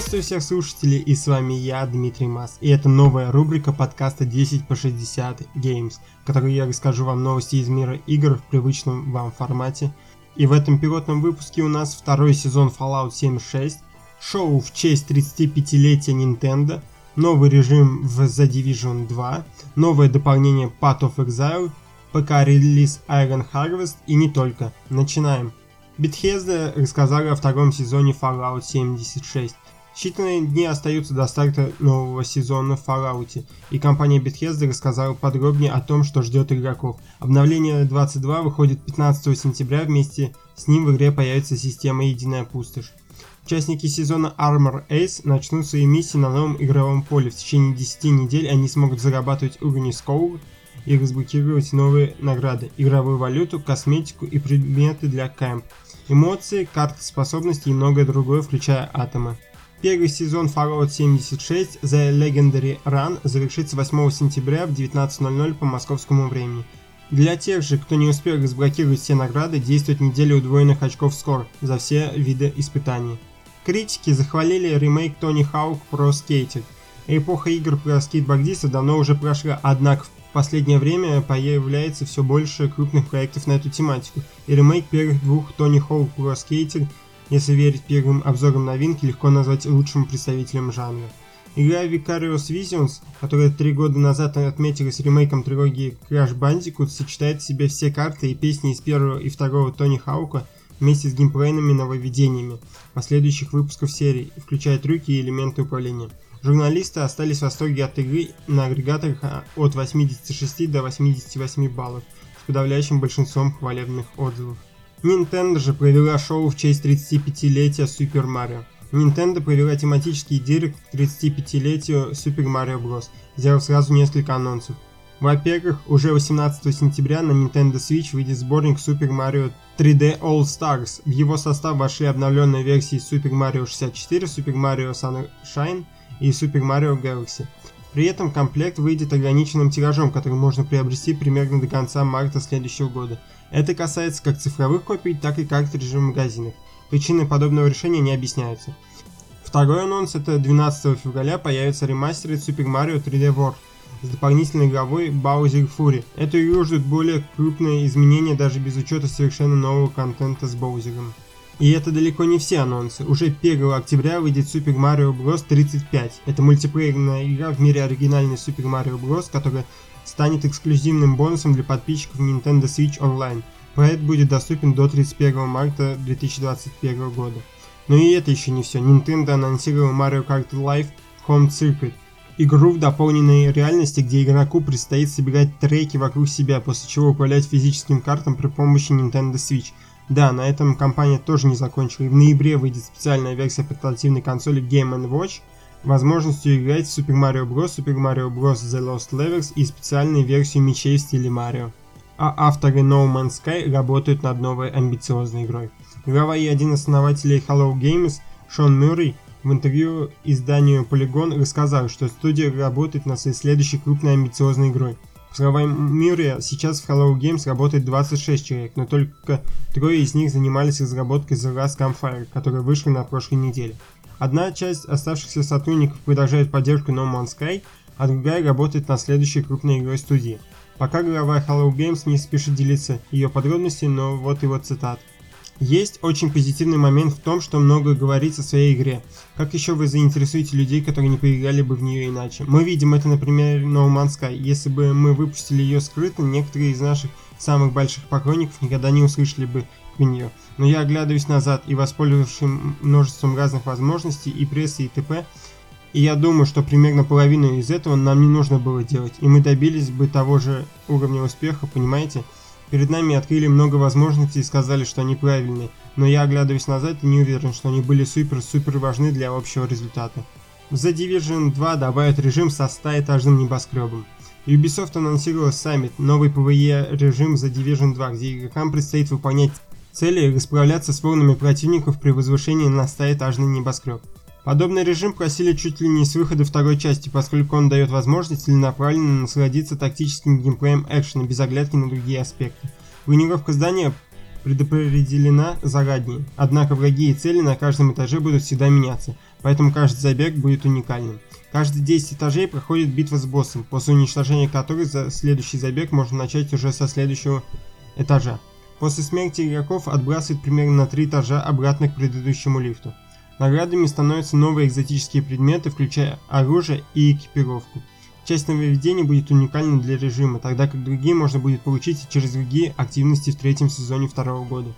Приветствую всех слушателей, и с вами я, Дмитрий Мас, и это новая рубрика подкаста 10 по 60 Games, в которой я расскажу вам новости из мира игр в привычном вам формате. И в этом пилотном выпуске у нас второй сезон Fallout 76, шоу в честь 35-летия Nintendo, новый режим в The Division 2, новое дополнение Path of Exile, ПК-релиз Iron Harvest и не только. Начинаем. Bethesda рассказали о втором сезоне Fallout 76. Считанные дни остаются до старта нового сезона в Fallout, и компания Bethesda рассказала подробнее о том, что ждет игроков. Обновление 22 выходит 15 сентября, вместе с ним в игре появится система «Единая пустошь». Участники сезона Armor Ace начнут свои миссии на новом игровом поле. В течение 10 недель они смогут зарабатывать уровни Скоул и разблокировать новые награды, игровую валюту, косметику и предметы для кэмп эмоции, карты способностей и многое другое, включая атомы. Первый сезон Fallout 76 The Legendary Run завершится 8 сентября в 19.00 по московскому времени. Для тех же, кто не успел разблокировать все награды, действует неделя удвоенных очков скор за все виды испытаний. Критики захвалили ремейк Тони Хаук про скейтинг. Эпоха игр про скейтбордистов давно уже прошла, однако в последнее время появляется все больше крупных проектов на эту тематику, и ремейк первых двух Тони Хоук Pro Skater, если верить первым обзорам новинки, легко назвать лучшим представителем жанра. Игра Vicarious Visions, которая три года назад отметилась ремейком трилогии Crash Bandicoot, сочетает в себе все карты и песни из первого и второго Тони Хаука вместе с геймплейными нововведениями последующих выпусков серии, включая трюки и элементы управления. Журналисты остались в восторге от игры на агрегаторах а, от 86 до 88 баллов, с подавляющим большинством хвалебных отзывов. Nintendo же провела шоу в честь 35-летия Super Mario. Nintendo провела тематический директ к 35-летию Super Mario Bros., сделав сразу несколько анонсов. Во-первых, уже 18 сентября на Nintendo Switch выйдет сборник Super Mario 3D All Stars. В его состав вошли обновленные версии Super Mario 64, Super Mario Sunshine и Super Mario Galaxy. При этом комплект выйдет ограниченным тиражом, который можно приобрести примерно до конца марта следующего года. Это касается как цифровых копий, так и картриджей в магазинах. Причины подобного решения не объясняются. Второй анонс это 12 февраля появится ремастер Super Mario 3D World с дополнительной игровой Bowser Fury. Эту игру ждут более крупные изменения даже без учета совершенно нового контента с Боузером. И это далеко не все анонсы. Уже 1 октября выйдет Super Mario Bros. 35. Это мультиплеерная игра в мире оригинальной Super Mario Bros., которая станет эксклюзивным бонусом для подписчиков Nintendo Switch Online. Проект будет доступен до 31 марта 2021 года. Но и это еще не все. Nintendo анонсировала Mario Kart Live Home Circuit. Игру в дополненной реальности, где игроку предстоит собирать треки вокруг себя, после чего управлять физическим картам при помощи Nintendo Switch – да, на этом компания тоже не закончила, в ноябре выйдет специальная версия портативной консоли Game Watch, возможностью играть в Super Mario Bros., Super Mario Bros. The Lost Levels и специальной версию мечей в стиле Марио. А авторы No Man's Sky работают над новой амбициозной игрой. Глава и один из основателей Hello Games, Шон Мюррей, в интервью изданию Polygon рассказал, что студия работает над своей следующей крупной амбициозной игрой – по словам Мюррея, сейчас в Hello Games работает 26 человек, но только трое из них занимались разработкой The Last Campfire, которая вышла на прошлой неделе. Одна часть оставшихся сотрудников продолжает поддержку No Man's Sky, а другая работает над следующей крупной игрой студии. Пока глава Hello Games не спешит делиться ее подробностями, но вот его цитат. Есть очень позитивный момент в том, что много говорится о своей игре. Как еще вы заинтересуете людей, которые не поиграли бы в нее иначе? Мы видим это, например, No Man's Sky. Если бы мы выпустили ее скрыто, некоторые из наших самых больших поклонников никогда не услышали бы про нее. Но я оглядываюсь назад и воспользовавшись множеством разных возможностей и прессы и т.п., и я думаю, что примерно половину из этого нам не нужно было делать, и мы добились бы того же уровня успеха, понимаете? Перед нами открыли много возможностей и сказали, что они правильные, но я оглядываюсь назад не уверен, что они были супер-супер важны для общего результата. В The Division 2 добавят режим со 100-этажным небоскребом. Ubisoft анонсировала саммит, новый PvE режим The Division 2, где игрокам предстоит выполнять цели и расправляться с волнами противников при возвышении на 100-этажный небоскреб. Подобный режим просили чуть ли не с выхода второй части, поскольку он дает возможность целенаправленно насладиться тактическим геймплеем экшена без оглядки на другие аспекты. Планировка здания предопределена заранее, однако враги и цели на каждом этаже будут всегда меняться. поэтому каждый забег будет уникальным. Каждые 10 этажей проходит битва с боссом, после уничтожения которой за следующий забег можно начать уже со следующего этажа. После смерти игроков отбрасывает примерно на 3 этажа обратно к предыдущему лифту. Наградами становятся новые экзотические предметы, включая оружие и экипировку. Часть нововведений будет уникальна для режима, тогда как другие можно будет получить через другие активности в третьем сезоне второго года.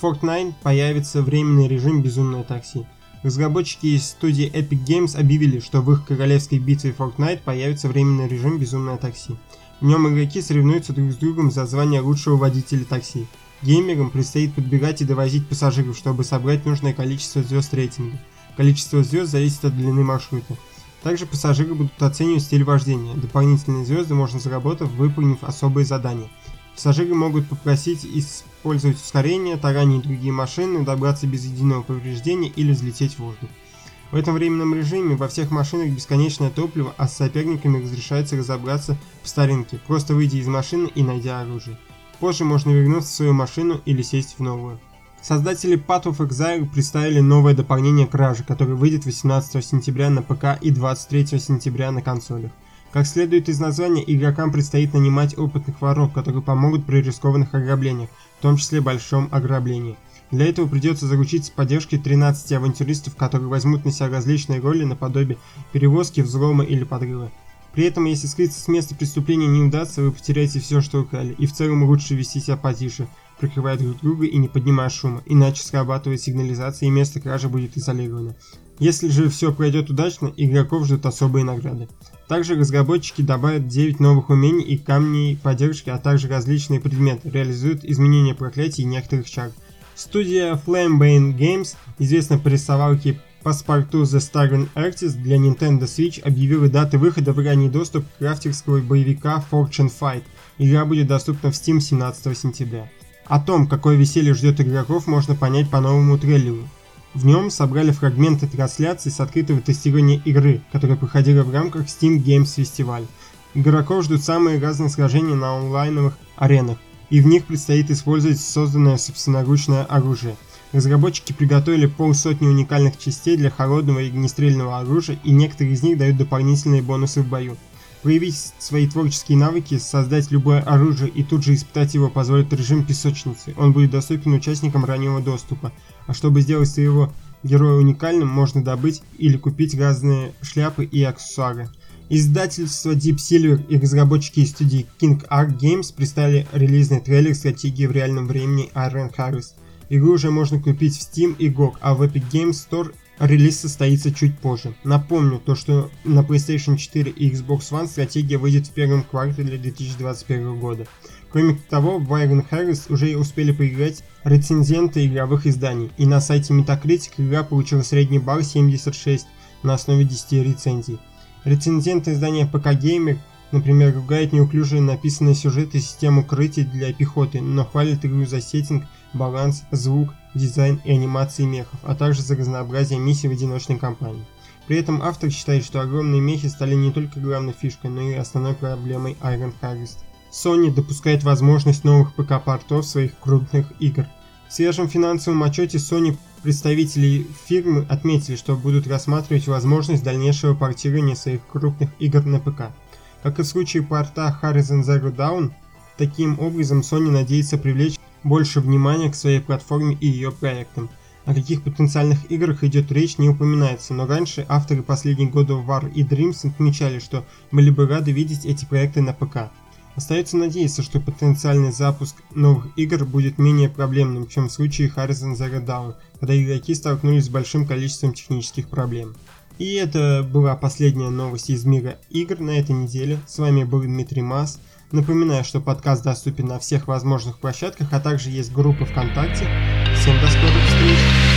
В Fortnite появится временный режим «Безумное такси». Разработчики из студии Epic Games объявили, что в их королевской битве Fortnite появится временный режим «Безумное такси». В нем игроки соревнуются друг с другом за звание лучшего водителя такси. Геймерам предстоит подбегать и довозить пассажиров, чтобы собрать нужное количество звезд рейтинга. Количество звезд зависит от длины маршрута. Также пассажиры будут оценивать стиль вождения. Дополнительные звезды можно заработать, выполнив особые задания. Пассажиры могут попросить использовать ускорение, таранить другие машины, добраться без единого повреждения или взлететь в воздух. В этом временном режиме во всех машинах бесконечное топливо, а с соперниками разрешается разобраться в старинке, просто выйдя из машины и найдя оружие. Позже можно вернуться в свою машину или сесть в новую. Создатели Path of Exile представили новое дополнение Кражи, которое выйдет 18 сентября на ПК и 23 сентября на консолях. Как следует из названия, игрокам предстоит нанимать опытных воров, которые помогут при рискованных ограблениях, в том числе большом ограблении. Для этого придется заручиться поддержкой 13 авантюристов, которые возьмут на себя различные роли наподобие перевозки, взлома или подрыва. При этом, если скрыться с места преступления не удастся, вы потеряете все, что украли, и в целом лучше вести себя потише, прикрывая друг друга и не поднимая шума, иначе срабатывает сигнализация и место кражи будет изолировано. Если же все пройдет удачно, игроков ждут особые награды. Также разработчики добавят 9 новых умений и камней поддержки, а также различные предметы, реализуют изменения проклятий и некоторых чар. Студия Flamebane Games, известная по рисовалке Паспорту The Staggering Artist для Nintendo Switch объявила даты выхода в ранний доступ крафтерского боевика Fortune Fight. Игра будет доступна в Steam 17 сентября. О том, какое веселье ждет игроков, можно понять по новому трейлеру. В нем собрали фрагменты трансляции с открытого тестирования игры, которая проходила в рамках Steam Games Festival. Игроков ждут самые разные сражения на онлайновых аренах, и в них предстоит использовать созданное собственноручное оружие. Разработчики приготовили полсотни уникальных частей для холодного и огнестрельного оружия, и некоторые из них дают дополнительные бонусы в бою. Проявить свои творческие навыки, создать любое оружие и тут же испытать его позволит режим песочницы. Он будет доступен участникам раннего доступа. А чтобы сделать своего героя уникальным, можно добыть или купить разные шляпы и аксессуары. Издательство Deep Silver и разработчики из студии King Art Games представили релизный трейлер стратегии в реальном времени Iron Harvest. Игру уже можно купить в Steam и GOG, а в Epic Games Store релиз состоится чуть позже. Напомню, то что на PlayStation 4 и Xbox One стратегия выйдет в первом квартале 2021 года. Кроме того, в Iron Harvest уже успели поиграть рецензенты игровых изданий, и на сайте Metacritic игра получила средний балл 76 на основе 10 рецензий. Рецензенты издания ПК Gamer, например, ругают неуклюжие написанные сюжеты и систему укрытий для пехоты, но хвалят игру за сеттинг, баланс, звук, дизайн и анимации мехов, а также за разнообразие миссий в одиночной кампании. При этом автор считает, что огромные мехи стали не только главной фишкой, но и основной проблемой Iron Harvest. Sony допускает возможность новых ПК-портов своих крупных игр. В свежем финансовом отчете Sony представители фирмы отметили, что будут рассматривать возможность дальнейшего портирования своих крупных игр на ПК. Как и в случае порта Horizon Zero Dawn, таким образом Sony надеется привлечь больше внимания к своей платформе и ее проектам. О каких потенциальных играх идет речь не упоминается, но раньше авторы последних годов War и Dreams отмечали, что были бы рады видеть эти проекты на ПК. Остается надеяться, что потенциальный запуск новых игр будет менее проблемным, чем в случае Horizon Zero Dawn, когда игроки столкнулись с большим количеством технических проблем. И это была последняя новость из мира игр на этой неделе. С вами был Дмитрий Мас. Напоминаю, что подкаст доступен на всех возможных площадках, а также есть группа ВКонтакте. Всем до скорых встреч!